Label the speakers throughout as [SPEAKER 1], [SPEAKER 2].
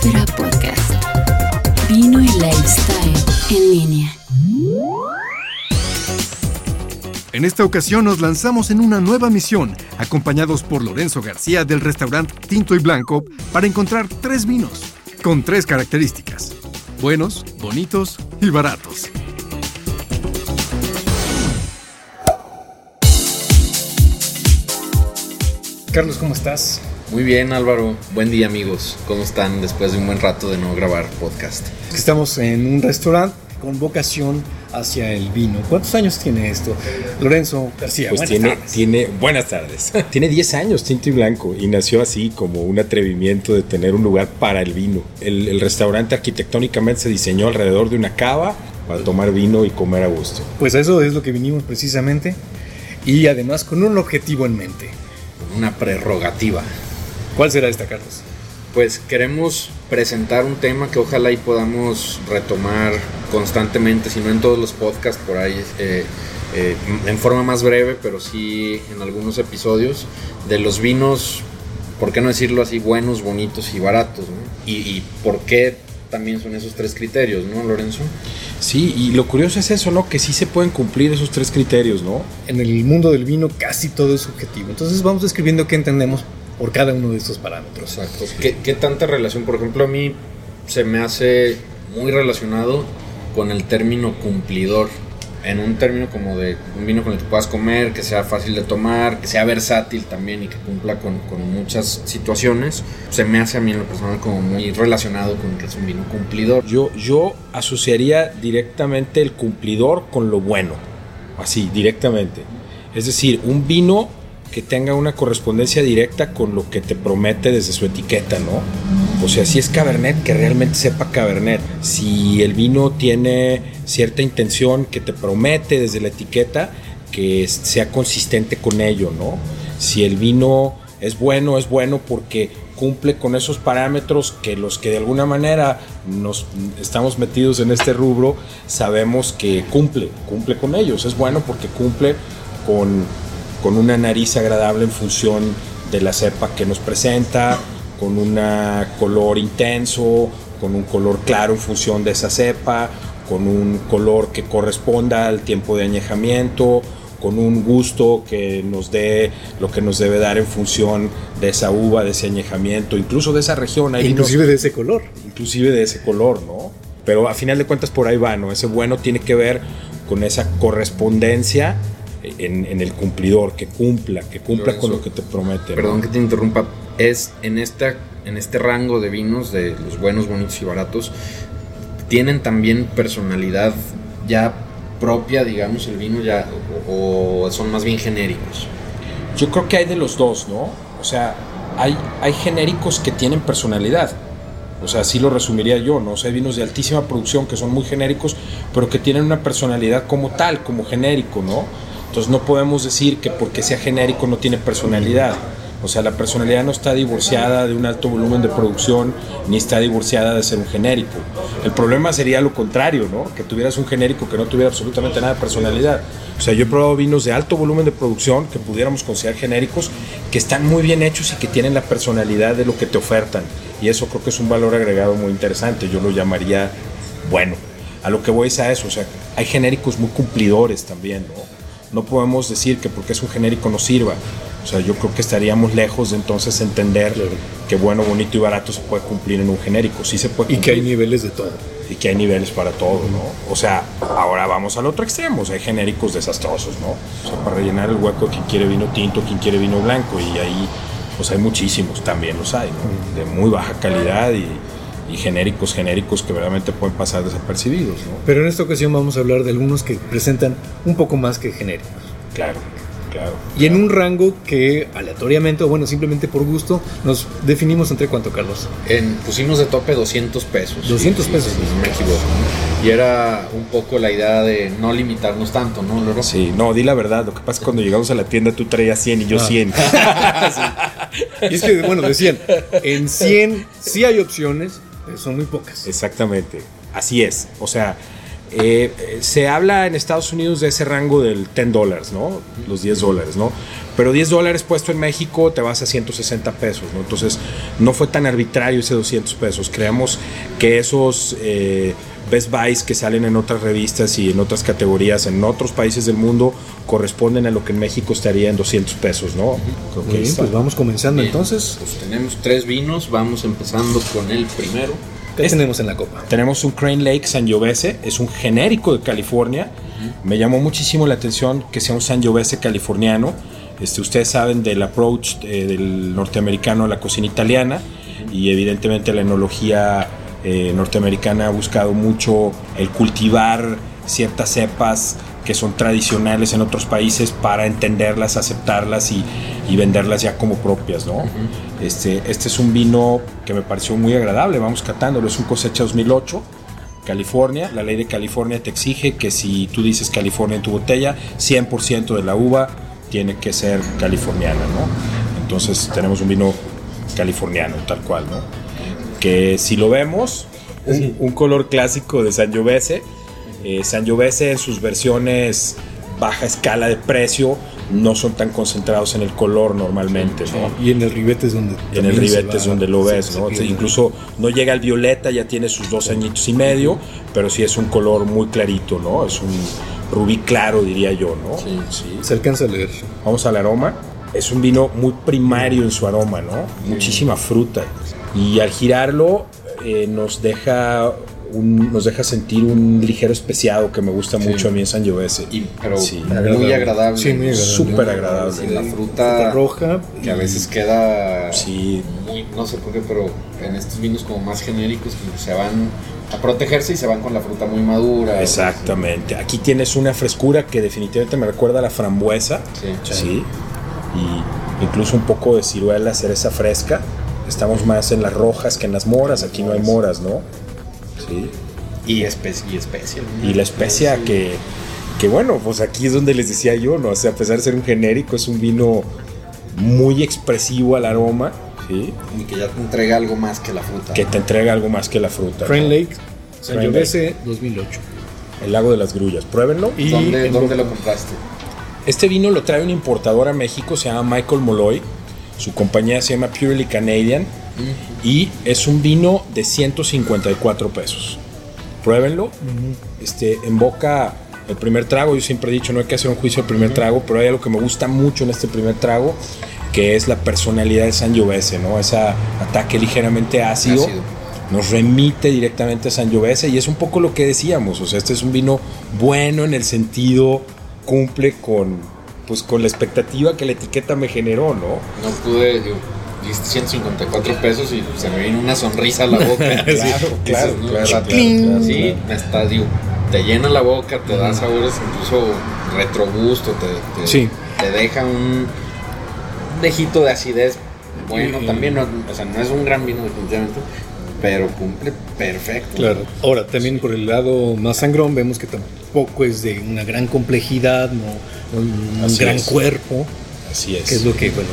[SPEAKER 1] Podcast. Vino y lifestyle en línea.
[SPEAKER 2] En esta ocasión nos lanzamos en una nueva misión, acompañados por Lorenzo García del restaurante Tinto y Blanco, para encontrar tres vinos, con tres características. Buenos, bonitos y baratos. Carlos, ¿cómo estás?
[SPEAKER 3] Muy bien Álvaro, buen día amigos, ¿cómo están después de un buen rato de no grabar podcast?
[SPEAKER 2] Estamos en un restaurante con vocación hacia el vino. ¿Cuántos años tiene esto? Lorenzo García.
[SPEAKER 4] Pues tiene, tiene, buenas tardes. tiene 10 años, tinto y blanco, y nació así como un atrevimiento de tener un lugar para el vino. El, el restaurante arquitectónicamente se diseñó alrededor de una cava para tomar vino y comer a gusto.
[SPEAKER 2] Pues eso es lo que vinimos precisamente, y además con un objetivo en mente.
[SPEAKER 3] Una prerrogativa.
[SPEAKER 2] ¿Cuál será esta, Carlos?
[SPEAKER 3] Pues queremos presentar un tema que ojalá y podamos retomar constantemente, si no en todos los podcasts por ahí, eh, eh, en forma más breve, pero sí en algunos episodios, de los vinos, ¿por qué no decirlo así? Buenos, bonitos y baratos, ¿no? y, y por qué también son esos tres criterios, ¿no, Lorenzo?
[SPEAKER 4] Sí, y lo curioso es eso, ¿no? Que sí se pueden cumplir esos tres criterios, ¿no?
[SPEAKER 2] En el mundo del vino casi todo es subjetivo. Entonces vamos describiendo qué entendemos por cada uno de estos parámetros.
[SPEAKER 3] Exacto. ¿Qué, ¿Qué, tanta relación? Por ejemplo, a mí se me hace muy relacionado con el término cumplidor. En un término como de un vino con el que puedas comer, que sea fácil de tomar, que sea versátil también y que cumpla con, con muchas situaciones, se me hace a mí en lo personal como muy relacionado con que es un vino cumplidor.
[SPEAKER 4] Yo, yo asociaría directamente el cumplidor con lo bueno, así, directamente. Es decir, un vino que tenga una correspondencia directa con lo que te promete desde su etiqueta, ¿no? O sea, si es Cabernet, que realmente sepa Cabernet. Si el vino tiene cierta intención que te promete desde la etiqueta, que sea consistente con ello, ¿no? Si el vino es bueno, es bueno porque cumple con esos parámetros que los que de alguna manera nos estamos metidos en este rubro sabemos que cumple, cumple con ellos. Es bueno porque cumple con con una nariz agradable en función de la cepa que nos presenta, con un color intenso, con un color claro en función de esa cepa, con un color que corresponda al tiempo de añejamiento, con un gusto que nos dé lo que nos debe dar en función de esa uva, de ese añejamiento, incluso de esa región.
[SPEAKER 2] Hay inclusive vinos, de ese color.
[SPEAKER 4] Inclusive de ese color, ¿no? Pero a final de cuentas por ahí va, ¿no? Ese bueno tiene que ver con esa correspondencia en, en, el cumplidor, que cumpla, que cumpla con lo que te promete.
[SPEAKER 3] Perdón ¿no? que te interrumpa, es en, esta, en este rango de vinos, de los buenos, bonitos y baratos, tienen también personalidad ya propia, digamos, el vino ya, o, o son más bien genéricos.
[SPEAKER 4] Yo creo que hay de los dos, ¿no? O sea, hay, hay genéricos que tienen personalidad. O sea, así lo resumiría yo, ¿no? O sea, hay vinos de altísima producción que son muy genéricos, pero que tienen una personalidad como tal, como genérico, ¿no? Entonces no podemos decir que porque sea genérico no tiene personalidad. O sea, la personalidad no está divorciada de un alto volumen de producción ni está divorciada de ser un genérico. El problema sería lo contrario, ¿no? Que tuvieras un genérico que no tuviera absolutamente nada de personalidad. O sea, yo he probado vinos de alto volumen de producción que pudiéramos considerar genéricos, que están muy bien hechos y que tienen la personalidad de lo que te ofertan. Y eso creo que es un valor agregado muy interesante. Yo lo llamaría bueno. A lo que voy es a eso. O sea, hay genéricos muy cumplidores también, ¿no? No podemos decir que porque es un genérico no sirva. O sea, yo creo que estaríamos lejos de entonces entender claro. que bueno, bonito y barato se puede cumplir en un genérico. Sí se puede
[SPEAKER 2] cumplir. Y que hay niveles de todo.
[SPEAKER 4] Y que hay niveles para todo, ¿no? O sea, ahora vamos al otro extremo. O sea, hay genéricos desastrosos, ¿no? O sea, para rellenar el hueco quien quiere vino tinto, quien quiere vino blanco. Y ahí, pues hay muchísimos, también los hay, ¿no? De muy baja calidad y, y genéricos, genéricos que verdaderamente pueden pasar desapercibidos. ¿no?
[SPEAKER 2] Pero en esta ocasión vamos a hablar de algunos que presentan un poco más que genéricos.
[SPEAKER 4] Claro, claro.
[SPEAKER 2] Y
[SPEAKER 4] claro.
[SPEAKER 2] en un rango que aleatoriamente o bueno, simplemente por gusto, nos definimos entre cuánto, Carlos.
[SPEAKER 3] En, pusimos de tope 200 pesos.
[SPEAKER 2] 200 pesos.
[SPEAKER 3] No me equivoco. Y era un poco la idea de no limitarnos tanto, ¿no, Loro?
[SPEAKER 4] Sí, no, di la verdad. Lo que pasa es que cuando llegamos a la tienda tú traías 100 y yo 100.
[SPEAKER 2] Ah. sí. Y es que, bueno, decían, en 100 sí hay opciones, son muy pocas.
[SPEAKER 4] Exactamente, así es. O sea, Eh, eh, se habla en Estados Unidos de ese rango del 10 dólares, ¿no? Los 10 dólares, ¿no? Pero 10 dólares puesto en México te vas a 160 pesos, ¿no? Entonces no fue tan arbitrario ese 200 pesos. Creemos que esos eh, Best Buys que salen en otras revistas y en otras categorías en otros países del mundo corresponden a lo que en México estaría en 200 pesos, ¿no?
[SPEAKER 2] Creo que bien, pues vamos comenzando
[SPEAKER 3] Bien,
[SPEAKER 2] entonces.
[SPEAKER 3] Pues tenemos tres vinos, vamos empezando con el primero.
[SPEAKER 2] ¿Qué tenemos en la copa?
[SPEAKER 4] Tenemos un Crane Lake Sangiovese, es un genérico de California. Me llamó muchísimo la atención que sea un Sangiovese californiano. Este, ustedes saben del approach eh, del norteamericano a la cocina italiana y evidentemente la enología eh, norteamericana ha buscado mucho el cultivar ciertas cepas que son tradicionales en otros países para entenderlas, aceptarlas y, y venderlas ya como propias, ¿no? este, este es un vino que me pareció muy agradable, vamos catándolo, es un cosecha 2008, California, la ley de California te exige que si tú dices California en tu botella, 100% de la uva tiene que ser californiana, ¿no? Entonces tenemos un vino californiano, tal cual, ¿no? Que si lo vemos, un, un color clásico de Sangiovese, eh, Sangiovese en sus versiones baja escala de precio no son tan concentrados en el color normalmente, ¿no?
[SPEAKER 2] Y en el ribete es donde.
[SPEAKER 4] En el
[SPEAKER 2] se
[SPEAKER 4] ribete es donde lo
[SPEAKER 2] se-
[SPEAKER 4] ves,
[SPEAKER 2] se
[SPEAKER 4] ¿no?
[SPEAKER 2] pierde.
[SPEAKER 4] Incluso no llega al violeta, ya tiene sus dos añitos y medio, pero sí es un color muy clarito, ¿no? Es un rubí claro, diría yo, ¿no?
[SPEAKER 3] Sí.
[SPEAKER 2] Se alcanza a leer.
[SPEAKER 4] Vamos al aroma. Es un vino muy primario en su aroma, ¿no? Muchísima fruta. Y al girarlo eh, nos deja un- nos deja sentir un ligero especiado que me gusta mucho a mí en Sangiovese.
[SPEAKER 3] Y, pero
[SPEAKER 4] Sí.
[SPEAKER 3] muy agradable.
[SPEAKER 2] Sí, muy agradable.
[SPEAKER 4] Súper agradable.
[SPEAKER 3] Sí, la
[SPEAKER 2] Fruta
[SPEAKER 3] fruta
[SPEAKER 2] roja.
[SPEAKER 3] que a veces queda
[SPEAKER 4] Sí,
[SPEAKER 3] muy, no sé por qué, pero en estos vinos como más genéricos que se van a protegerse y se van con la fruta muy madura.
[SPEAKER 4] exactamente. Aquí tienes una frescura que definitivamente me recuerda a la frambuesa.
[SPEAKER 3] Sí.
[SPEAKER 4] Sí. Y incluso un poco de ciruela, cereza fresca. Estamos más en las rojas que en las moras. Aquí no hay moras, ¿no? Sí.
[SPEAKER 3] Y, espe y especia. ¿no?
[SPEAKER 4] Y la especia
[SPEAKER 3] Sí.
[SPEAKER 4] que, que, bueno, pues aquí es donde les decía yo, ¿no? O sea, a pesar de ser un genérico, es un vino muy expresivo al aroma, ¿sí?
[SPEAKER 3] Y que ya te entrega algo más que la fruta.
[SPEAKER 4] Que te entrega algo más que la fruta.
[SPEAKER 2] Crane
[SPEAKER 4] ¿no?
[SPEAKER 2] Lake, Sangiovese 2008.
[SPEAKER 4] El lago de las grullas. Pruébenlo.
[SPEAKER 2] Y
[SPEAKER 3] ¿Dónde, dónde lo compraste?
[SPEAKER 4] Este vino lo trae un importador a México, se llama Michael Molloy. Su compañía se llama Purely Canadian. Y es un vino de 154 pesos. Pruébenlo. este, en boca el primer trago. Yo siempre he dicho, no hay que hacer un juicio al primer trago, pero hay algo que me gusta mucho en este primer trago, que es la personalidad de Sangiovese, ¿no? Ese ataque ligeramente ácido.
[SPEAKER 3] Ácido.
[SPEAKER 4] Nos remite directamente a Sangiovese y es un poco lo que decíamos, o sea, este es un vino bueno en el sentido, cumple con, pues, con la expectativa que la etiqueta me generó, ¿no?
[SPEAKER 3] No pude, digo, dijiste 154 pesos y se me vino una sonrisa a la boca.
[SPEAKER 4] Claro, claro,
[SPEAKER 3] ¿no?
[SPEAKER 4] claro, claro, claro,
[SPEAKER 3] Sí, digo, te llena la boca, te da sabores incluso retrogusto, te, te,
[SPEAKER 2] Sí.
[SPEAKER 3] te deja un, un dejito de acidez. Bueno,
[SPEAKER 2] Y-
[SPEAKER 3] también, no, o sea, no es un gran vino definitivamente, pero cumple perfecto.
[SPEAKER 2] Claro. Ahora, también por el lado más sangrón, vemos que tampoco es de una gran complejidad, no un
[SPEAKER 4] Así
[SPEAKER 2] gran
[SPEAKER 4] es.
[SPEAKER 2] cuerpo,
[SPEAKER 4] Así es.
[SPEAKER 2] que es lo que, bueno,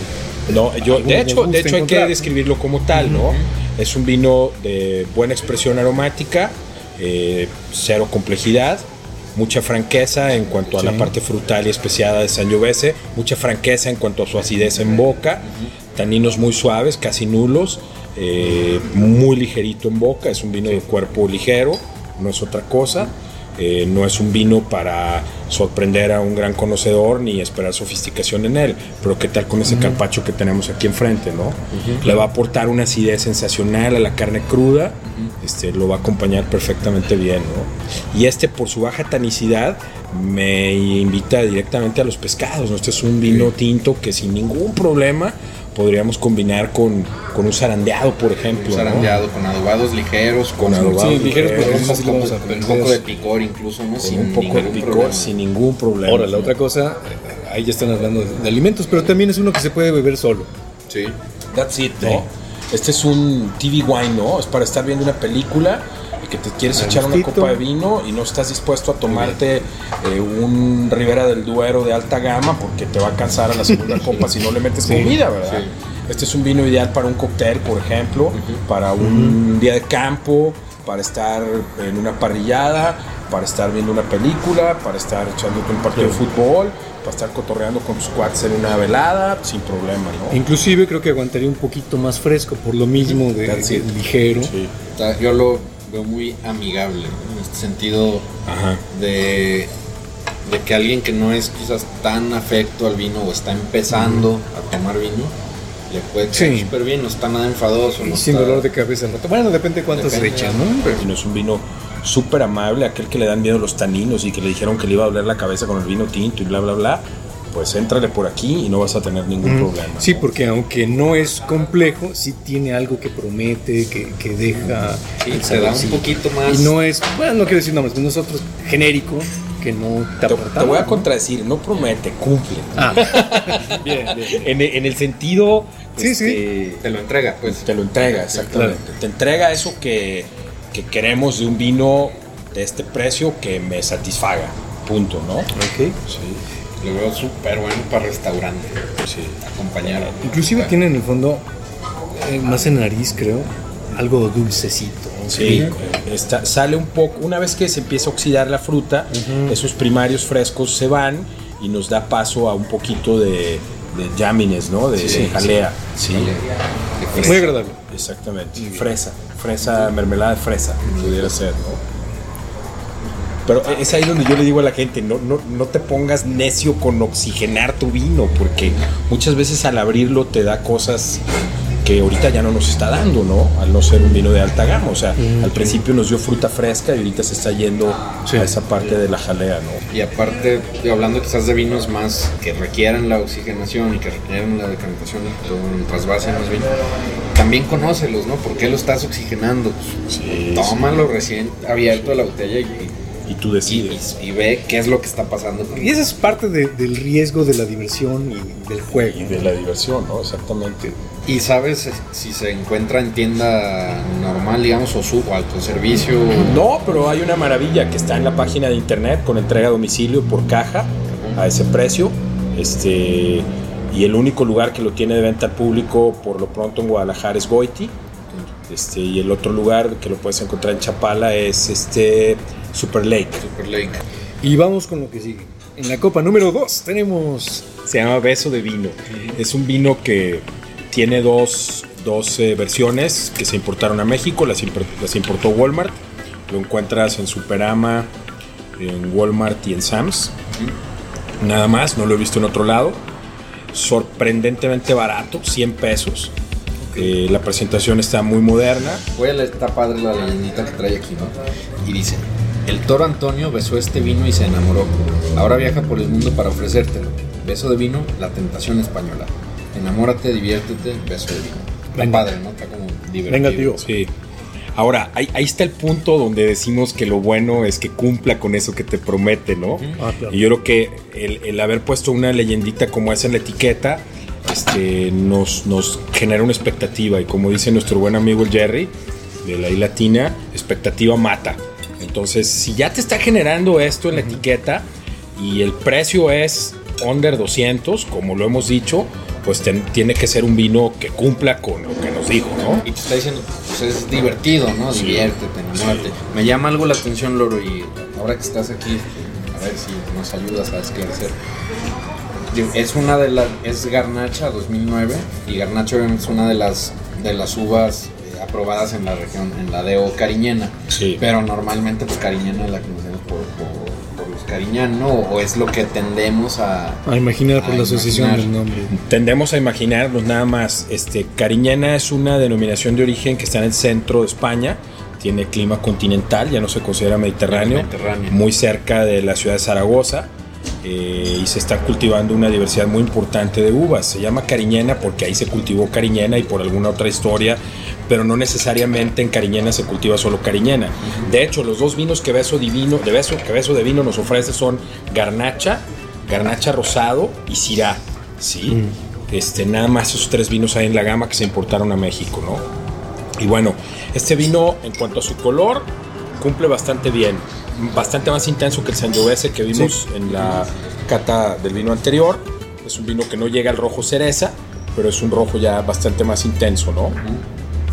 [SPEAKER 4] No, yo, de hecho, de hecho hay que describirlo como tal, ¿no? Es un vino de buena expresión aromática, eh, cero complejidad, mucha franqueza en cuanto a la parte frutal y especiada de Sangiovese, mucha franqueza en cuanto a su acidez en boca, taninos muy suaves, casi nulos, eh, muy ligerito en boca, es un vino de cuerpo ligero, no es otra cosa. Eh, no es un vino para sorprender a un gran conocedor ni esperar sofisticación en él, pero qué tal con ese carpacho que tenemos aquí enfrente, ¿no? Le va a aportar una acidez sensacional a la carne cruda, este, lo va a acompañar perfectamente bien, ¿no? Y este por su baja tanicidad me invita directamente a los pescados, ¿no? Este es un vino tinto que sin ningún problema podríamos combinar con, con un zarandeado, por ejemplo.
[SPEAKER 3] Un
[SPEAKER 4] ¿no?
[SPEAKER 3] zarandeado con adobados ligeros,
[SPEAKER 4] Con adobados
[SPEAKER 2] Sí, ligeros,
[SPEAKER 4] ligeros,
[SPEAKER 2] porque
[SPEAKER 3] un, poco,
[SPEAKER 2] lo vamos a
[SPEAKER 3] un
[SPEAKER 2] perder.
[SPEAKER 3] poco de picor incluso, ¿no?
[SPEAKER 4] con un poco de
[SPEAKER 3] ningún
[SPEAKER 4] picor,
[SPEAKER 3] problema.
[SPEAKER 4] sin ningún problema.
[SPEAKER 2] Ahora, la otra cosa, ahí ya están hablando de, alimentos, pero también es uno que se puede beber solo.
[SPEAKER 3] Sí.
[SPEAKER 4] That's it, ¿no? Este es un TV wine, ¿no? Es para estar viendo una película que te quieres echar una copa de vino y no estás dispuesto a tomarte eh, un Rivera del Duero de alta gama porque te va a cansar a la segunda copa si no le metes
[SPEAKER 2] Sí,
[SPEAKER 4] comida, ¿verdad?
[SPEAKER 3] sí.
[SPEAKER 4] Este es un vino ideal para un cóctel, por ejemplo, para un día de campo, para estar en una parrillada, para estar viendo una película, para estar echándote un partido de fútbol, para estar cotorreando con tus cuates en una velada, sin problema, ¿no?
[SPEAKER 2] Inclusive creo que aguantaría un poquito más fresco por lo mismo de, de ligero.
[SPEAKER 4] Sí.
[SPEAKER 3] Yo lo veo muy amigable, ¿no? en este sentido
[SPEAKER 4] Ajá.
[SPEAKER 3] de, de que alguien que no es quizás tan afecto al vino o está empezando a tomar vino, le puede caer
[SPEAKER 2] Sí.
[SPEAKER 3] súper bien, no está nada enfadoso.
[SPEAKER 2] Y
[SPEAKER 3] no
[SPEAKER 2] sin
[SPEAKER 3] está-
[SPEAKER 2] dolor de cabeza al rato. Bueno, depende cuánto se
[SPEAKER 3] Depende,
[SPEAKER 2] echa,
[SPEAKER 3] ¿no?
[SPEAKER 2] no
[SPEAKER 4] es un vino súper amable, aquel que le dan miedo los taninos y que le dijeron que le iba a doler la cabeza con el vino tinto y bla, bla, bla. Pues éntrale por aquí y no vas a tener ningún problema.
[SPEAKER 2] Sí,
[SPEAKER 4] ¿no?
[SPEAKER 2] porque aunque no es complejo, sí tiene algo que promete, que, que deja.
[SPEAKER 3] Sí, te da un poquito más.
[SPEAKER 2] Y no es, bueno, no quiero decir nombres, pero nosotros genérico, que no te
[SPEAKER 4] Te,
[SPEAKER 2] aporta
[SPEAKER 4] te voy a contradecir, no promete, cumple.
[SPEAKER 2] Ah, bien, bien.
[SPEAKER 4] En, en el sentido.
[SPEAKER 2] Sí,
[SPEAKER 4] este,
[SPEAKER 3] Te lo entrega, pues.
[SPEAKER 4] Te lo entrega, exactamente. Te entrega eso que, que queremos de un vino de este precio que me satisfaga. Punto, ¿no?
[SPEAKER 2] Ok.
[SPEAKER 4] Sí,
[SPEAKER 3] Lo veo súper bueno para restaurante.
[SPEAKER 4] sí.
[SPEAKER 3] Acompañar.
[SPEAKER 2] Inclusive tiene en el fondo, eh, más en nariz, creo, algo dulcecito.
[SPEAKER 4] Sí, está- sale un poco, una vez que se empieza a oxidar la fruta, esos primarios frescos se van y nos da paso a un poquito de, de jámines, ¿no? De,
[SPEAKER 3] Sí,
[SPEAKER 4] de jalea. Sí,
[SPEAKER 2] Muy agradable.
[SPEAKER 4] exactamente. Fresa, fresa, mermelada de fresa, pudiera ser, ¿no? Pero es ahí donde yo le digo a la gente, no, no, no te pongas necio con oxigenar tu vino, porque muchas veces al abrirlo te da cosas que ahorita ya no nos está dando, ¿no? Al no ser un vino de alta gama. O sea, al principio nos dio fruta fresca y ahorita se está yendo
[SPEAKER 2] Sí.
[SPEAKER 4] a esa parte de la jalea, ¿no?
[SPEAKER 3] Y aparte, hablando quizás de vinos más que requieran la oxigenación y que requieran la decantación o trasvase más bien, también conócelos, ¿no? ¿Por qué lo estás oxigenando? Pues,
[SPEAKER 4] Sí,
[SPEAKER 3] tómalo recién abierto de la botella y,
[SPEAKER 4] Y tú decides.
[SPEAKER 3] y- y ve qué es lo que está pasando.
[SPEAKER 2] Y esa es parte de- del riesgo de la diversión y del juego.
[SPEAKER 4] Y de la diversión, ¿no? Exactamente.
[SPEAKER 3] ¿Y sabes si se encuentra en tienda normal, digamos, o su autoservicio?
[SPEAKER 4] No, pero hay una maravilla que está en la página de internet con entrega a domicilio por caja a ese precio. Este, y el único lugar que lo tiene de venta al público por lo pronto en Guadalajara es Goiti. Este, y el otro lugar que lo puedes encontrar en Chapala es este Super Lake.
[SPEAKER 3] Super Lake.
[SPEAKER 2] Y vamos con lo que sigue. En la copa número 2 tenemos
[SPEAKER 4] Se llama Beso de Vino. Es un vino que tiene dos, dos, eh, versiones que se importaron a México, las, impor- las importó Walmart. Lo encuentras en Superama, en Walmart y en Sam's. Nada más, no lo he visto en otro lado. Sorprendentemente barato, 100 pesos. Eh, la presentación está muy moderna.
[SPEAKER 3] Voy a leer, está padre la leyendita que trae aquí, ¿no? Y dice, el toro Antonio besó este vino y se enamoró. Ahora viaja por el mundo para ofrecértelo. Beso de vino, la tentación española. Enamórate, diviértete, beso de vino. Está
[SPEAKER 2] Venga.
[SPEAKER 3] padre, ¿no? Está como divertido.
[SPEAKER 2] Venga, tío.
[SPEAKER 4] Sí. Ahora, ahí, ahí está el punto donde decimos que lo bueno es que cumpla con eso que te promete, ¿no?
[SPEAKER 2] Ah, claro.
[SPEAKER 4] Y yo creo que el, el haber puesto una leyendita como esa en la etiqueta este, nos, nos genera una expectativa. Y como dice nuestro buen amigo el Jerry, de la I Latina, expectativa mata. Entonces, si ya te está generando esto en la etiqueta y el precio es under 200, como lo hemos dicho, pues ten- tiene que ser un vino que cumpla con lo que nos dijo, ¿no?
[SPEAKER 3] Y te está diciendo, pues es divertido, ¿no?
[SPEAKER 4] Sí.
[SPEAKER 3] Diviértete, enamórate. Me llama algo la atención, Loro, y ahora que estás aquí, a ver si nos ayudas a esclarecer. Es una de las, es Garnacha 2009, y Garnacha es una de las, de las uvas aprobadas en la región, en la DO cariñena.
[SPEAKER 4] Sí.
[SPEAKER 3] Pero normalmente, pues cariñena la conocemos por, por, por los cariñanos, ¿no? O es lo que tendemos a...
[SPEAKER 2] A imaginar por
[SPEAKER 3] A
[SPEAKER 2] la asociación
[SPEAKER 3] imaginar.
[SPEAKER 2] del nombre.
[SPEAKER 4] Tendemos a imaginarnos nada más. Este, Cariñena es una denominación de origen que está en el centro de España. Tiene clima continental, ya no se considera mediterráneo.
[SPEAKER 3] Mediterráneo.
[SPEAKER 4] Muy cerca de la ciudad de Zaragoza. eh, y se está cultivando una diversidad muy importante de uvas. Se llama Cariñena porque ahí se cultivó Cariñena y por alguna otra historia, pero no necesariamente en Cariñena se cultiva solo Cariñena. De hecho, los dos vinos que Beso Divino, de Beso, que Beso de Vino nos ofrece son Garnacha, Garnacha Rosado y Syrah. ¿sí? Este, nada más esos tres vinos hay en la gama que se importaron a México, ¿no? Y bueno, este vino en cuanto a su color cumple bastante bien, bastante más intenso que el Sangiovese que vimos en la cata del vino anterior. Es un vino que no llega al rojo cereza, pero es un rojo ya bastante más intenso, ¿no?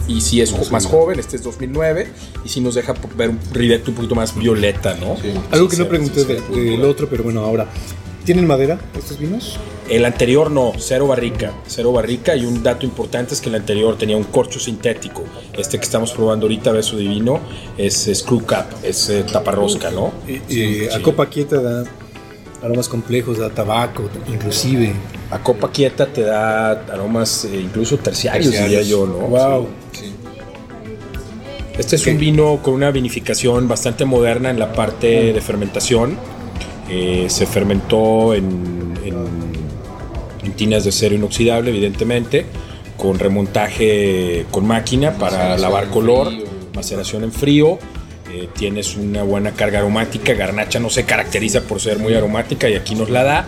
[SPEAKER 4] Y si es más joven, este es 2009. Y si nos deja ver un ribete un poquito más violeta, ¿no?
[SPEAKER 3] Sí.
[SPEAKER 2] Algo
[SPEAKER 4] Sí,
[SPEAKER 2] que no pregunté
[SPEAKER 4] sí,
[SPEAKER 2] de- del otro, pero bueno, ahora. ¿Tienen madera estos vinos?
[SPEAKER 4] El anterior no, cero barrica, cero barrica y un dato importante es que el anterior tenía un corcho sintético. Este que estamos probando ahorita, Beso Divino, es, es screw cap, es eh, taparrosca, ¿no?
[SPEAKER 2] Y, y a copa quieta da aromas complejos, da tabaco, inclusive.
[SPEAKER 4] A copa quieta te da aromas eh, incluso terciarios,
[SPEAKER 3] Terciarios.
[SPEAKER 4] diría yo, ¿no?
[SPEAKER 2] Wow.
[SPEAKER 3] Sí.
[SPEAKER 4] Este es un vino con una vinificación bastante moderna en la parte de fermentación. Eh, se fermentó en, en- en tinas de acero inoxidable, evidentemente, con remontaje con máquina para lavar color, maceración en frío. Eh, tienes una buena carga aromática. Garnacha no se caracteriza por ser muy aromática y aquí nos la da.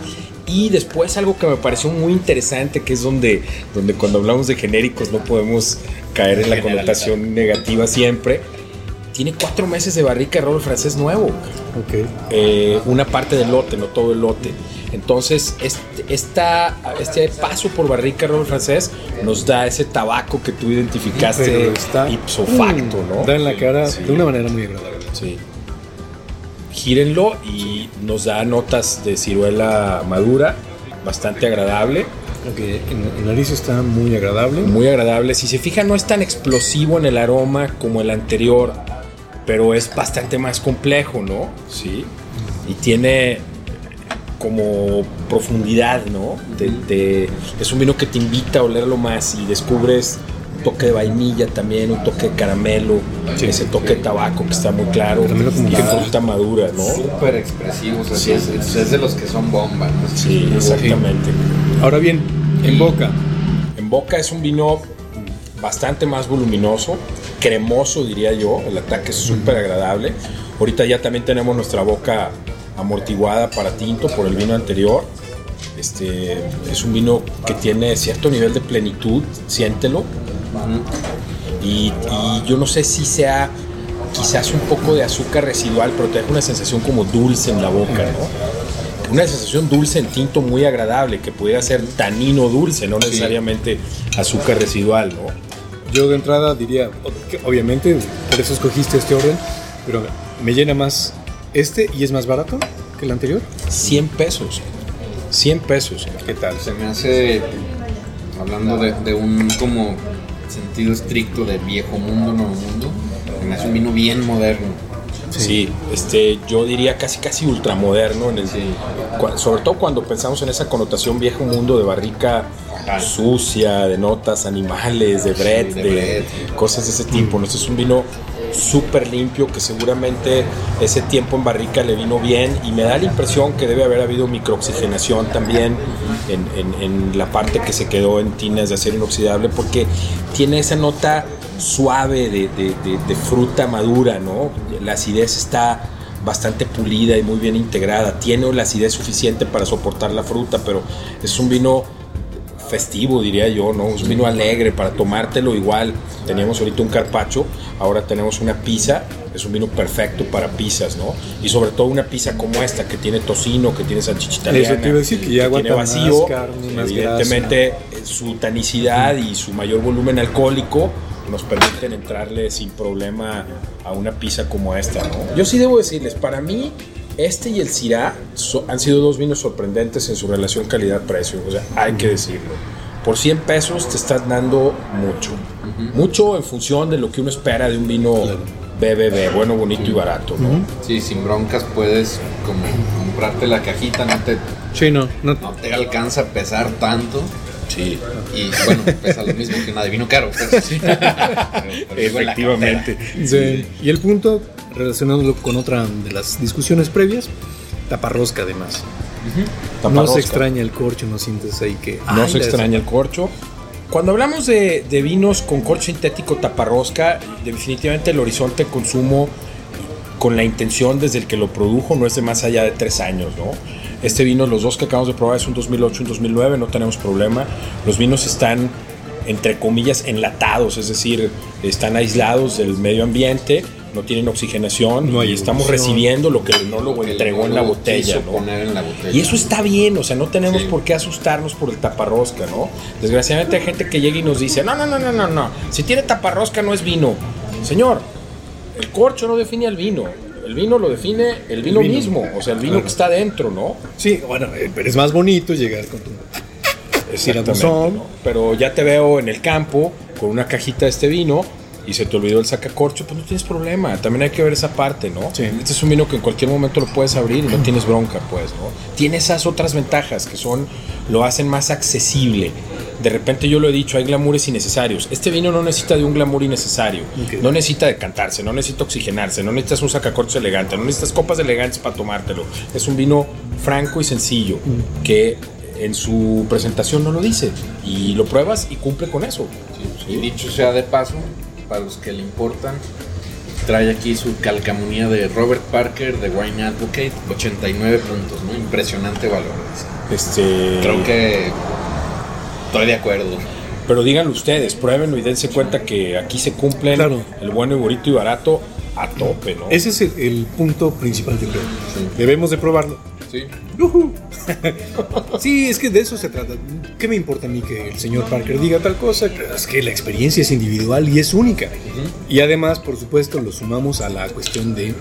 [SPEAKER 4] Y después algo que me pareció muy interesante, que es donde, donde cuando hablamos de genéricos no podemos caer en la connotación negativa siempre. Tiene cuatro meses de barrica de roble francés nuevo.
[SPEAKER 2] Ok.
[SPEAKER 4] Eh, una parte del lote, no todo el lote. Entonces, este, esta, este paso por barrica de roble francés nos da ese tabaco que tú identificaste ipso facto,
[SPEAKER 2] Mm,
[SPEAKER 4] ¿no?
[SPEAKER 2] Da en la cara
[SPEAKER 4] Sí.
[SPEAKER 2] de una manera muy agradable.
[SPEAKER 4] Sí. Gírenlo y nos da notas de ciruela madura, bastante agradable.
[SPEAKER 2] Ok, en, en nariz está muy agradable.
[SPEAKER 4] Muy agradable. Si se fijan, no es tan explosivo en el aroma como el anterior, pero es bastante más complejo, ¿no? Sí. Y tiene como profundidad, ¿no? Te- te- es un vino que te invita a olerlo más y descubres toque de vainilla también, un toque de caramelo,
[SPEAKER 2] Sí,
[SPEAKER 4] ese toque de tabaco que está muy claro
[SPEAKER 2] Caramelo como
[SPEAKER 4] y
[SPEAKER 2] que-
[SPEAKER 4] fruta madura, ¿no?
[SPEAKER 3] Súper expresivos, así
[SPEAKER 4] Sí.
[SPEAKER 3] es, es- es de los que son bomba. ¿no?
[SPEAKER 4] Sí, exactamente.
[SPEAKER 2] Ahora bien, en boca.
[SPEAKER 4] En boca es un vino bastante más voluminoso, cremoso diría yo, el ataque es súper agradable. Ahorita ya también tenemos nuestra boca amortiguada para tinto por el vino anterior. Este es un vino que tiene cierto nivel de plenitud, siéntelo. Y, y yo no sé si sea quizás un poco de azúcar residual, pero te deja una sensación como dulce en la boca, ¿no? Una sensación dulce en tinto muy agradable, que pudiera ser tanino dulce, no necesariamente azúcar residual, ¿no?
[SPEAKER 2] Yo de entrada diría, obviamente, por eso escogiste este orden, pero me llena más este y es más barato que el anterior.
[SPEAKER 4] 100 pesos. 100 pesos.
[SPEAKER 2] ¿Qué tal?
[SPEAKER 3] Se me hace, hablando de, de un como sentido estricto de viejo mundo, nuevo mundo, me hace un vino bien moderno.
[SPEAKER 4] Sí, este, yo diría casi casi ultramoderno, en el, sobre todo cuando pensamos en esa connotación viejo mundo de barrica
[SPEAKER 3] Ajá.
[SPEAKER 4] sucia, de notas animales, de bret,
[SPEAKER 3] de
[SPEAKER 4] de,
[SPEAKER 3] bret.
[SPEAKER 4] cosas de ese tipo. ¿no? Este es un vino súper limpio que seguramente ese tiempo en barrica le vino bien y me da la impresión que debe haber habido microoxigenación también en, la parte que se quedó en tinas de acero inoxidable porque tiene esa nota suave de- de fruta madura, ¿no? La acidez está bastante pulida y muy bien integrada. Tiene la acidez suficiente para soportar la fruta, pero es un vino festivo, diría yo, ¿no? Es un vino alegre para tomártelo igual. Teníamos ahorita un carpacho, ahora tenemos una pizza. Es un vino perfecto para pizzas, ¿no? Y sobre todo una pizza como esta, que tiene tocino, que tiene salchicha italiana.
[SPEAKER 2] Eso te iba a decir, que ya
[SPEAKER 4] tiene
[SPEAKER 2] aguanta más
[SPEAKER 4] vacío.
[SPEAKER 2] carne, más
[SPEAKER 4] Evidentemente, eh, su tanicidad y su mayor volumen alcohólico nos permiten entrarle sin problema a una pizza como esta, ¿no? Yo sí debo decirles, para mí, este y el Syrah so- han sido dos vinos sorprendentes en su relación calidad-precio, o sea, hay que decirlo. Por 100 pesos te estás dando mucho. Mucho en función de lo que uno espera de un vino BBB, bueno, bonito y barato, ¿no?
[SPEAKER 3] Sí, sin broncas puedes como comprarte la cajita, no te,
[SPEAKER 2] Sí, no, no.
[SPEAKER 3] no te alcanza a pesar tanto.
[SPEAKER 4] Sí,
[SPEAKER 3] Y bueno, pesa lo mismo que un adivino caro. pues. Pero- pero
[SPEAKER 4] efectivamente.
[SPEAKER 2] Sí. Y el punto, relacionándolo con otra de las discusiones previas, taparrosca además. No
[SPEAKER 4] Taparrosca.
[SPEAKER 2] se extraña el corcho, no sientes ahí que...
[SPEAKER 4] No
[SPEAKER 2] ay,
[SPEAKER 4] se extraña el corcho. Cuando hablamos de, de vinos con corcho sintético taparrosca, definitivamente el horizonte de consumo con la intención desde el que lo produjo no es de más allá de tres años, ¿no? Este vino, los dos que acabamos de probar, es un 2008 y un 2009, no tenemos problema. Los vinos están, entre comillas, enlatados, es decir, están aislados del medio ambiente, no tienen oxigenación
[SPEAKER 2] No hay
[SPEAKER 4] y estamos recibiendo lo que el enólogo
[SPEAKER 3] El
[SPEAKER 4] entregó en la botella, ¿no?
[SPEAKER 3] poner en la botella.
[SPEAKER 4] Y eso está bien, o sea, no tenemos
[SPEAKER 3] Sí.
[SPEAKER 4] por qué asustarnos por el taparrosca, ¿no? Desgraciadamente hay gente que llega y nos dice, no, no, no, no, no, no, si tiene taparrosca no es vino. Señor, el corcho no define al vino, el vino lo define el vino,
[SPEAKER 2] vino.
[SPEAKER 4] mismo, o sea, el vino
[SPEAKER 2] Claro.
[SPEAKER 4] que está dentro, ¿no?
[SPEAKER 2] Sí, bueno, eh, pero es más bonito llegar con tu
[SPEAKER 4] Exactamente. ¿no? Pero ya te veo en el campo con una cajita de este vino y se te olvidó el sacacorcho, pues no tienes problema. También hay que ver esa parte, ¿no?
[SPEAKER 2] Sí.
[SPEAKER 4] Este es un vino que en cualquier momento lo puedes abrir y no tienes bronca, pues, ¿no? Tiene esas otras ventajas que son, lo hacen más accesible. De repente yo lo he dicho, hay glamoures innecesarios. Este vino no necesita de un glamour innecesario.
[SPEAKER 2] Ok.
[SPEAKER 4] No necesita decantarse, no necesita oxigenarse, no necesitas un sacacorchos elegante, no necesitas copas elegantes para tomártelo. Es un vino franco y sencillo que en su presentación no lo dice. Y lo pruebas y cumple con eso.
[SPEAKER 3] Y dicho sea de paso, para los que le importan, trae aquí su calcamonía de Robert Parker de Wine Advocate, 89 puntos, ¿no? Impresionante valor.
[SPEAKER 4] Este,
[SPEAKER 3] Creo que estoy de acuerdo.
[SPEAKER 4] Pero díganlo ustedes, pruébenlo y dense cuenta que aquí se cumplen
[SPEAKER 2] Claro.
[SPEAKER 4] el bueno y bonito y barato a tope, ¿no?
[SPEAKER 2] Ese es el, el punto principal del creo. Debemos de probarlo.
[SPEAKER 3] Sí.
[SPEAKER 2] Sí, es que de eso se trata. ¿Qué me importa a mí que el señor Parker diga tal cosa? Es que la experiencia es individual y es única. Y además, por supuesto, lo sumamos a la cuestión de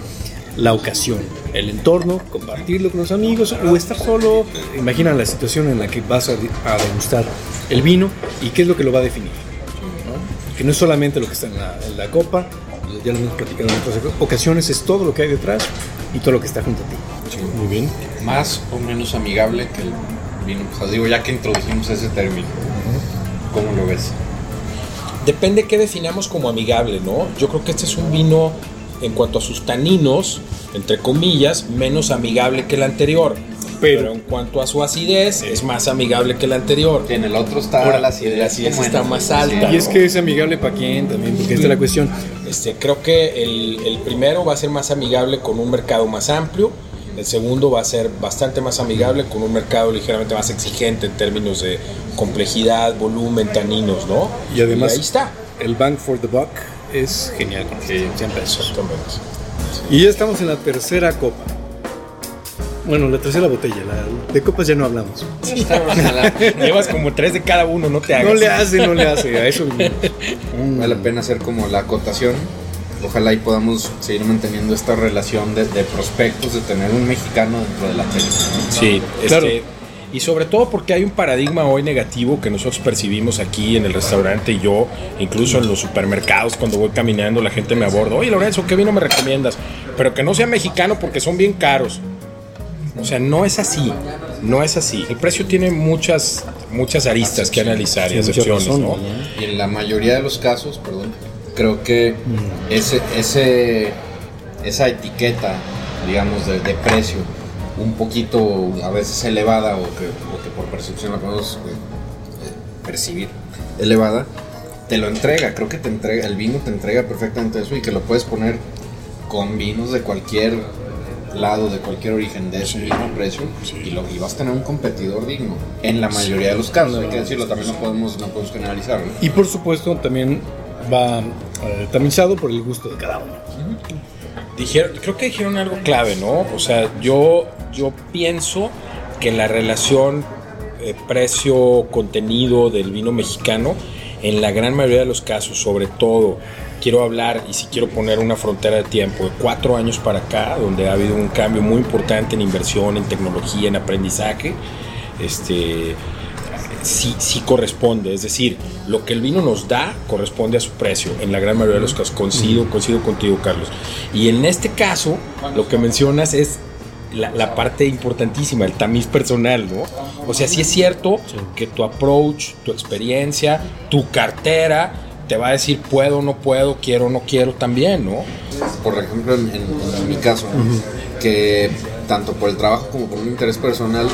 [SPEAKER 2] la ocasión, el entorno, compartirlo con los amigos o estar solo. Imagina la situación en la que vas a, a degustar el vino y qué es lo que lo va a definir. ¿no? Que no es solamente lo que está en la, en la copa, ya lo hemos platicado en otras ocasiones, es todo lo que hay detrás y todo lo que está junto a ti. Muy bien.
[SPEAKER 3] Más o menos amigable que el vino. O sea, digo, ya que introducimos ese término, ¿cómo lo ves?
[SPEAKER 4] Depende qué definamos como amigable, ¿no? Yo creo que este es un vino, en cuanto a sus taninos, entre comillas, menos amigable que el anterior.
[SPEAKER 2] Pero-
[SPEAKER 4] Pero, en cuanto a su acidez, es más amigable que el anterior.
[SPEAKER 3] En el otro está
[SPEAKER 4] Ahora,
[SPEAKER 3] la acidez,
[SPEAKER 4] la acidez
[SPEAKER 3] como en
[SPEAKER 4] está más alta.
[SPEAKER 2] Y es que es amigable para quién también, porque esta es la cuestión.
[SPEAKER 4] Este, creo que el, el primero va a ser más amigable con un mercado más amplio. El segundo va a ser bastante más amigable con un mercado ligeramente más exigente en términos de complejidad, volumen, taninos, ¿no?
[SPEAKER 2] Y además,
[SPEAKER 4] ahí está.
[SPEAKER 2] el bang for the buck es genial. con
[SPEAKER 3] Sí.
[SPEAKER 2] 100 pesos.
[SPEAKER 4] Exactamente.
[SPEAKER 2] Y ya estamos en la tercera copa. Bueno, la tercera botella. la- de copas ya no hablamos.
[SPEAKER 4] Llevas como tres de cada uno, no te hagas.
[SPEAKER 2] No le hace, no le hace. A eso.
[SPEAKER 3] Vale la pena hacer como la acotación. Ojalá y podamos seguir manteniendo esta relación de, de prospectos, de tener un mexicano dentro de la película.
[SPEAKER 4] Sí,
[SPEAKER 2] Claro.
[SPEAKER 4] este, y sobre todo porque hay un paradigma hoy negativo que nosotros percibimos aquí en el restaurante y yo, incluso en los supermercados, cuando voy caminando, la gente me aborda, oye Lorenzo, ¿qué vino me recomiendas? Pero que no sea mexicano porque son bien caros. O sea, no es así, no es así. El precio tiene muchas, muchas aristas que analizar y excepciones. ¿no?
[SPEAKER 3] Y en la mayoría de los casos, perdón, creo que ese, ese, esa etiqueta, digamos, de, de precio, un poquito a veces elevada o que, o que por percepción la podemos eh, eh, percibir elevada, te lo entrega. Creo que te entrega, el vino te entrega perfectamente eso y que lo puedes poner con vinos de cualquier lado, de cualquier origen, de ese mismo precio y, lo, y vas a tener un competidor digno. En la mayoría de los casos, hay que decirlo, también no podemos, no podemos generalizar. ¿no?
[SPEAKER 2] Y por supuesto, también va eh, tamizado por el gusto de cada uno.
[SPEAKER 4] Dijeron, creo que dijeron algo clave, ¿no? O sea, yo, yo pienso que la relación eh, precio-contenido del vino mexicano, en la gran mayoría de los casos, sobre todo, quiero hablar y si quiero poner una frontera de tiempo, de cuatro años para acá, donde ha habido un cambio muy importante en inversión, en tecnología, en aprendizaje, este, sí, sí corresponde. Es decir, lo que el vino nos da corresponde a su precio. En la gran mayoría de los casos, coincido, coincido contigo, Carlos. Y en este caso, lo que mencionas es la, la parte importantísima, el tamiz personal, ¿no? O sea, sí es cierto que tu approach, tu experiencia, tu cartera, te va a decir puedo, no puedo, quiero, no quiero también, ¿no?
[SPEAKER 3] por ejemplo, en, en- en mi caso, que tanto por el trabajo como por un interés personal,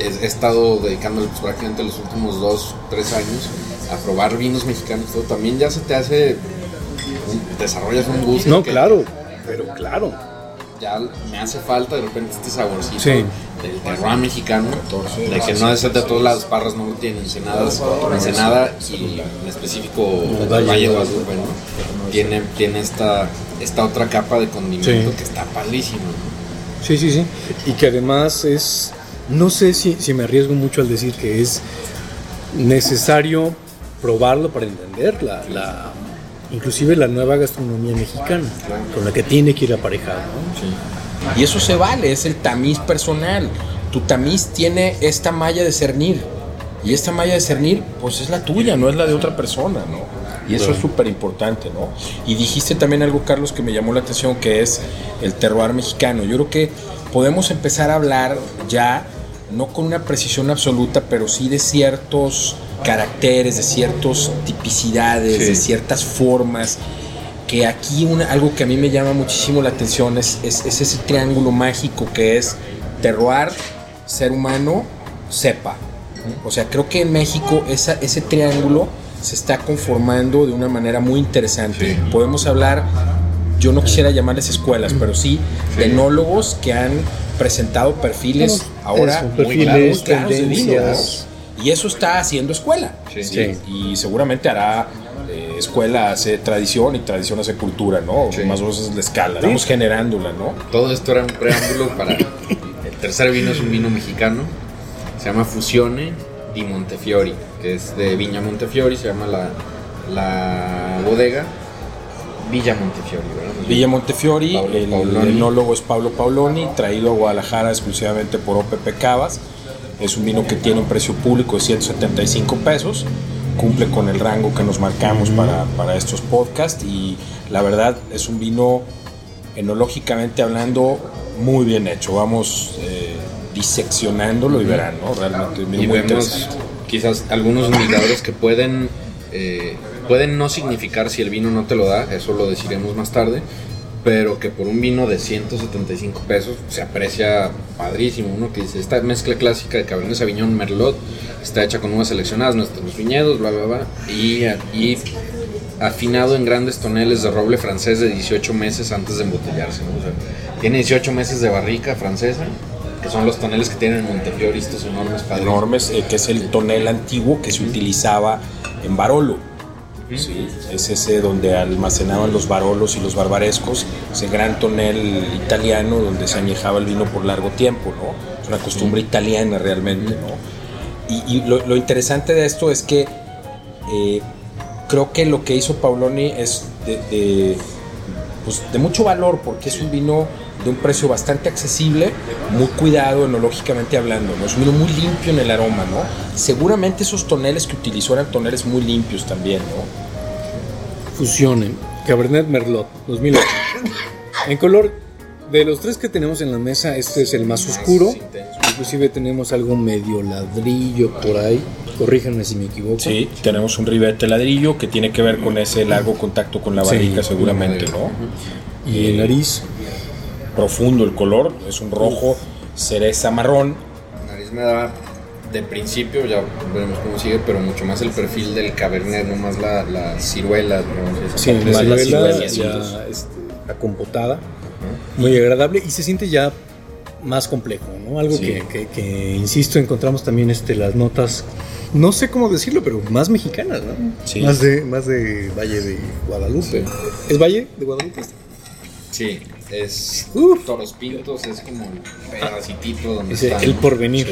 [SPEAKER 3] he, he estado dedicándole pues, prácticamente los últimos dos, tres años a probar vinos mexicanos. Todo. También ya se te hace, desarrollas un gusto.
[SPEAKER 2] No,
[SPEAKER 3] que-
[SPEAKER 2] claro, pero claro.
[SPEAKER 3] ya me hace falta de repente este saborcito
[SPEAKER 2] Sí.
[SPEAKER 3] del terroir mexicano,
[SPEAKER 4] 14,
[SPEAKER 3] de que no es de todos lados, Parras no lo tiene, Ensenadas, Ensenada y en específico
[SPEAKER 2] Valle
[SPEAKER 3] Valle,
[SPEAKER 2] de
[SPEAKER 3] Guadalupe, ¿no? Tiene, tiene esta, esta otra capa de condimento
[SPEAKER 2] Sí.
[SPEAKER 3] que está padrísimo, ¿no?
[SPEAKER 2] Sí, sí, sí. Y que además es, no sé si, si me arriesgo mucho al decir que es necesario probarlo para entender la, la- inclusive la nueva gastronomía mexicana, con la que tiene que ir aparejado. ¿no?
[SPEAKER 4] Y eso se vale, es el tamiz personal. Tu tamiz tiene esta malla de cernir. Y esta malla de cernir, pues es la tuya, no es la de otra persona, ¿no? Y eso es súper importante, ¿no? Y dijiste también algo, Carlos, que me llamó la atención, que es el terroir mexicano. Yo creo que podemos empezar a hablar ya, no con una precisión absoluta, pero sí de ciertos caracteres, de ciertas tipicidades, de ciertas formas que aquí una- algo que a mí me llama muchísimo la atención es, es- es ese triángulo mágico que es terroir, ser humano, cepa. O sea, creo que en México esa, ese triángulo se está conformando de una manera muy interesante. Podemos hablar, yo no quisiera llamarles escuelas, pero sí, de enólogos que han presentado perfiles ahora
[SPEAKER 2] eso,
[SPEAKER 4] muy
[SPEAKER 2] perfiles,
[SPEAKER 4] claros, muy. Y eso está haciendo escuela.
[SPEAKER 3] Sí.
[SPEAKER 2] Sí.
[SPEAKER 4] Y seguramente hará eh, escuela hace tradición y tradición hace cultura, ¿no?
[SPEAKER 3] Sí.
[SPEAKER 4] Más o menos es la escala. Vamos generándola, ¿no?
[SPEAKER 3] Todo esto era un preámbulo para el tercer vino, es un vino mexicano, se llama Fusione di Montefiori, que es de Viña Montefiori, se llama la, la bodega Villa Montefiori, ¿verdad?
[SPEAKER 4] Villa Montefiori, el, enólogo es Pablo Pauloni, traído a Guadalajara exclusivamente por OPP Cavas. Es un vino que tiene un precio público de 175 pesos, cumple con el rango que nos marcamos para, para estos podcasts y la verdad es un vino enológicamente hablando muy bien hecho. Vamos eh, diseccionándolo y verán, ¿no? Realmente vino
[SPEAKER 3] y
[SPEAKER 4] muy
[SPEAKER 3] vemos
[SPEAKER 4] interesante.
[SPEAKER 3] quizás algunos indicadores que pueden eh, pueden no significar si el vino no te lo da, eso lo deciremos más tarde, pero que por un vino de 175 pesos se aprecia padrísimo. Uno que dice, esta mezcla clásica de Cabernet Sauvignon Merlot está hecha con uvas seleccionadas, nuestros viñedos, bla, bla, bla, y, y afinado en grandes toneles de roble francés de 18 meses antes de embotellarse. ¿no? O sea, tiene 18 meses de barrica francesa, que son los toneles que tienen en Montefiori, estos enormes padres.
[SPEAKER 4] enormes, eh, que es el tonel antiguo que se utilizaba en Barolo. Sí, es ese donde almacenaban los barolos y los barbarescos, ese gran tonel italiano donde se añejaba el vino por largo tiempo, ¿no? Es una costumbre italiana realmente, ¿no? Y, y lo, lo interesante de esto es que eh, creo que lo que hizo Pauloni es de, de, pues, de mucho valor porque es un vino de un precio bastante accesible, muy cuidado enológicamente hablando, ¿no? Es un vino muy limpio en el aroma, ¿no? Seguramente esos toneles que utilizó eran toneles muy limpios también, ¿no?
[SPEAKER 2] Fusionen. Cabernet Merlot 2008. en color, de los tres que tenemos en la mesa, este es el más oscuro. Inclusive tenemos algo medio ladrillo por ahí. Corríjanme si me equivoco.
[SPEAKER 4] Sí, tenemos un ribete ladrillo que tiene que ver con ese largo contacto con la
[SPEAKER 2] Sí,
[SPEAKER 4] barrica seguramente, ¿no?
[SPEAKER 2] Y el nariz.
[SPEAKER 4] Profundo el color, es un rojo cereza marrón,
[SPEAKER 3] nariz me da de principio, ya veremos cómo sigue, pero mucho más el perfil del Cabernet, no más la, la ciruela.
[SPEAKER 2] la ciruela ya este, acompotada. Muy agradable y se siente ya más complejo, ¿no? Algo
[SPEAKER 4] Sí.
[SPEAKER 2] que, que- que, insisto, encontramos también este, las notas, no sé cómo decirlo, pero más mexicanas, ¿no?
[SPEAKER 4] Sí.
[SPEAKER 2] Más, de, más de Valle de Guadalupe. ¿Es Valle de Guadalupe?
[SPEAKER 3] Sí, es
[SPEAKER 2] Uf.
[SPEAKER 3] Toros Pintos, es como el pedacitito donde está.
[SPEAKER 2] el porvenir.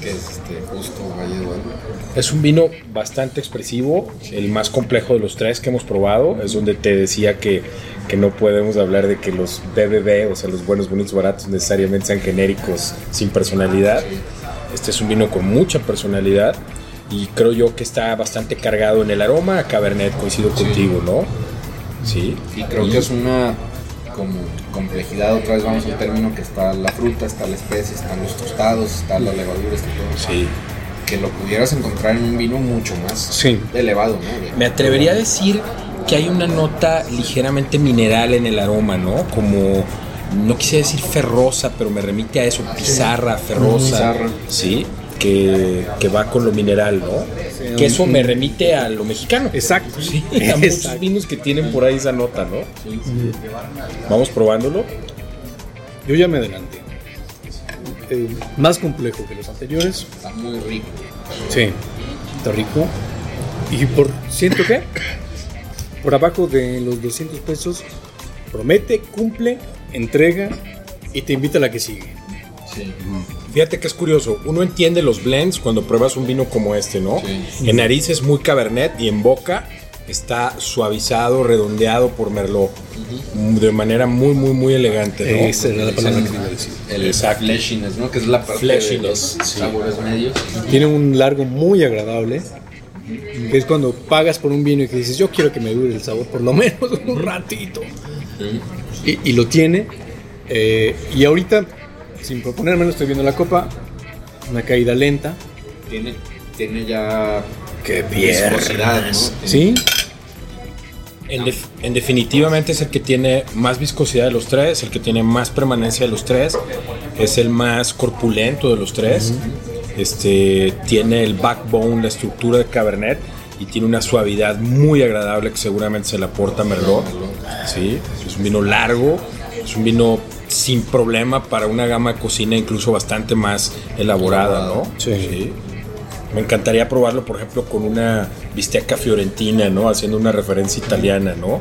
[SPEAKER 3] Que es este, justo Valle de Guadalupe.
[SPEAKER 4] Es un vino bastante expresivo, el más complejo de los tres que hemos probado. Es donde te decía que, que no podemos hablar de que los BBB, o sea, los buenos, bonitos, baratos, necesariamente sean genéricos sin personalidad. Este es un vino con mucha personalidad y creo yo que está bastante cargado en el aroma. A Cabernet, coincido contigo, ¿no? Sí.
[SPEAKER 3] Y creo que es una como complejidad, otra vez vamos al término que está la fruta, está la especie, están los tostados, está la levadura, está todo.
[SPEAKER 4] Sí.
[SPEAKER 3] Que lo pudieras encontrar en un vino mucho más
[SPEAKER 2] Sí.
[SPEAKER 3] elevado, ¿no?
[SPEAKER 4] Me atrevería a decir que hay una nota ligeramente mineral en el aroma, ¿no? Como, no quise decir ferrosa, pero me remite a eso, pizarra, ferrosa.
[SPEAKER 3] Pizarra.
[SPEAKER 4] Sí, que, que va con lo mineral, ¿no? Que eso me remite a lo mexicano.
[SPEAKER 2] Exacto.
[SPEAKER 4] Sí, a muchos vinos que tienen por ahí esa nota, ¿no? Vamos probándolo.
[SPEAKER 2] Yo ya me adelanté. Eh, más complejo que los anteriores.
[SPEAKER 3] Está muy rico.
[SPEAKER 2] Sí, está rico. Y por, ¿siento qué? Por abajo de los 200 pesos, promete, cumple, entrega y te invita a la que sigue.
[SPEAKER 3] Sí.
[SPEAKER 4] Fíjate que es curioso, uno entiende los blends cuando pruebas un vino como este, ¿no?
[SPEAKER 3] Sí.
[SPEAKER 4] En nariz es muy cabernet y en boca está suavizado, redondeado por merlot, de manera muy, muy, muy elegante, ¿no?
[SPEAKER 2] Esa era la palabra que iba a decir.
[SPEAKER 3] El
[SPEAKER 4] Exacto.
[SPEAKER 3] fleshiness, ¿no? Que es la parte
[SPEAKER 4] Fleshiness,
[SPEAKER 3] de los
[SPEAKER 4] sí.
[SPEAKER 3] sabores medios.
[SPEAKER 2] Tiene un largo muy agradable. Que es cuando pagas por un vino y que dices, yo quiero que me dure el sabor por lo menos un ratito. Y, y lo tiene. Eh, y ahorita, sin proponérmelo, estoy viendo la copa. Una caída lenta.
[SPEAKER 3] Tiene, tiene ya
[SPEAKER 2] ¡Qué
[SPEAKER 3] viscosidad, ¿no?
[SPEAKER 2] ¿Sí?
[SPEAKER 4] En, def- en definitivamente es el que tiene más viscosidad de los tres, el que tiene más permanencia de los tres, es el más corpulento de los tres. Este tiene el backbone, la estructura de Cabernet y tiene una suavidad muy agradable que seguramente se le aporta Merlot. Sí, es un vino largo, es un vino sin problema para una gama de cocina incluso bastante más elaborada, ¿no?
[SPEAKER 2] Sí.
[SPEAKER 4] Me encantaría probarlo, por ejemplo, con una bisteca fiorentina, ¿no? Haciendo una referencia italiana, ¿no?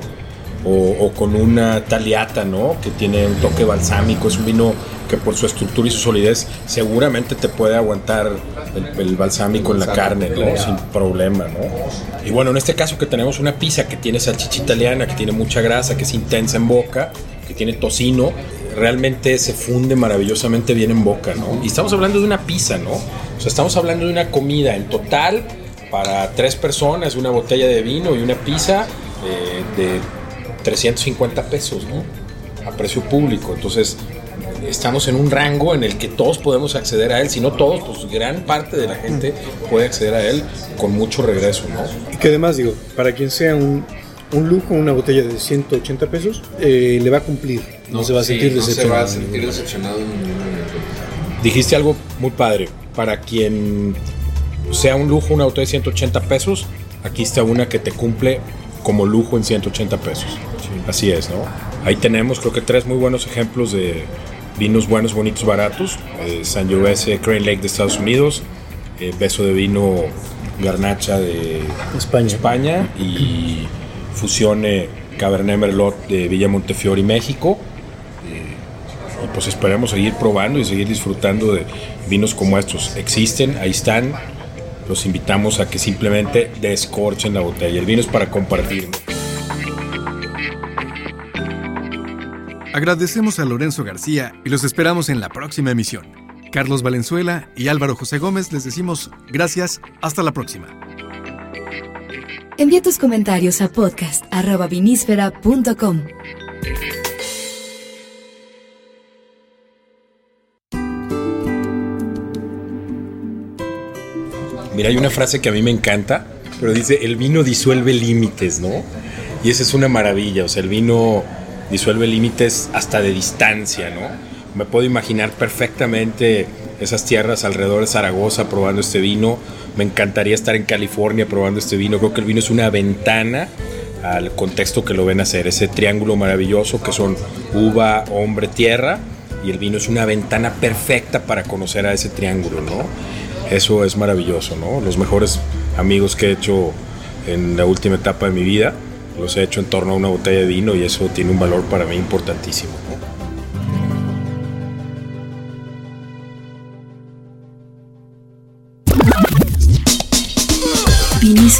[SPEAKER 4] O, o con una taliata, ¿no? Que tiene un toque balsámico. Es un vino que por su estructura y su solidez seguramente te puede aguantar el, el balsámico en la carne, ¿no? Sin problema, ¿no? Y bueno, en este caso que tenemos una pizza que tiene salchicha italiana, que tiene mucha grasa, que es intensa en boca, que tiene tocino, realmente se funde maravillosamente bien en boca, ¿no? Y estamos hablando de una pizza, ¿no? O sea, estamos hablando de una comida en total para tres personas, una botella de vino y una pizza eh, de 350 pesos, ¿no? A precio público. Entonces, estamos en un rango en el que todos podemos acceder a él. Si no todos, pues gran parte de la gente puede acceder a él con mucho regreso, ¿no?
[SPEAKER 2] Y que además, digo, para quien sea un, un lujo, una botella de 180 pesos, eh, le va a cumplir. No, se va a
[SPEAKER 3] sí,
[SPEAKER 2] sentir
[SPEAKER 3] no se
[SPEAKER 2] decepcionado.
[SPEAKER 3] va a sentir decepcionado en ningún momento.
[SPEAKER 4] Dijiste algo muy padre. Para quien sea un lujo una botella de 180 pesos, aquí está una que te cumple como lujo en 180 pesos. Así es, ¿no? Ahí tenemos creo que tres muy buenos ejemplos de vinos buenos, bonitos, baratos. Eh, Sangiovese Crane Lake de Estados Unidos, eh, Beso de Vino Garnacha de
[SPEAKER 2] España.
[SPEAKER 4] España y Fusione Cabernet Merlot de Villa Montefiori, México. Y pues esperemos seguir probando y seguir disfrutando de vinos como estos. Existen, ahí están. Los invitamos a que simplemente descorchen la botella. El vino es para compartir.
[SPEAKER 5] Agradecemos a Lorenzo García y los esperamos en la próxima emisión. Carlos Valenzuela y Álvaro José Gómez les decimos gracias, hasta la próxima.
[SPEAKER 1] Envía tus comentarios a podcast.vinísfera.com.
[SPEAKER 4] Mira, hay una frase que a mí me encanta, pero dice, el vino disuelve límites, ¿no? Y esa es una maravilla, o sea, el vino disuelve límites hasta de distancia, ¿no? Me puedo imaginar perfectamente esas tierras alrededor de Zaragoza probando este vino. Me encantaría estar en California probando este vino. Creo que el vino es una ventana al contexto que lo ven hacer, ese triángulo maravilloso que son uva, hombre, tierra, y el vino es una ventana perfecta para conocer a ese triángulo, ¿no? Eso es maravilloso, ¿no? Los mejores amigos que he hecho en la última etapa de mi vida, los he hecho en torno a una botella de vino y eso tiene un valor para mí importantísimo,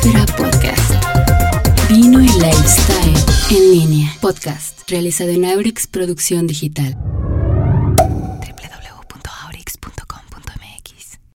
[SPEAKER 1] Podcast. Vino y Lifestyle en línea. Podcast realizado en Aurix Producción Digital.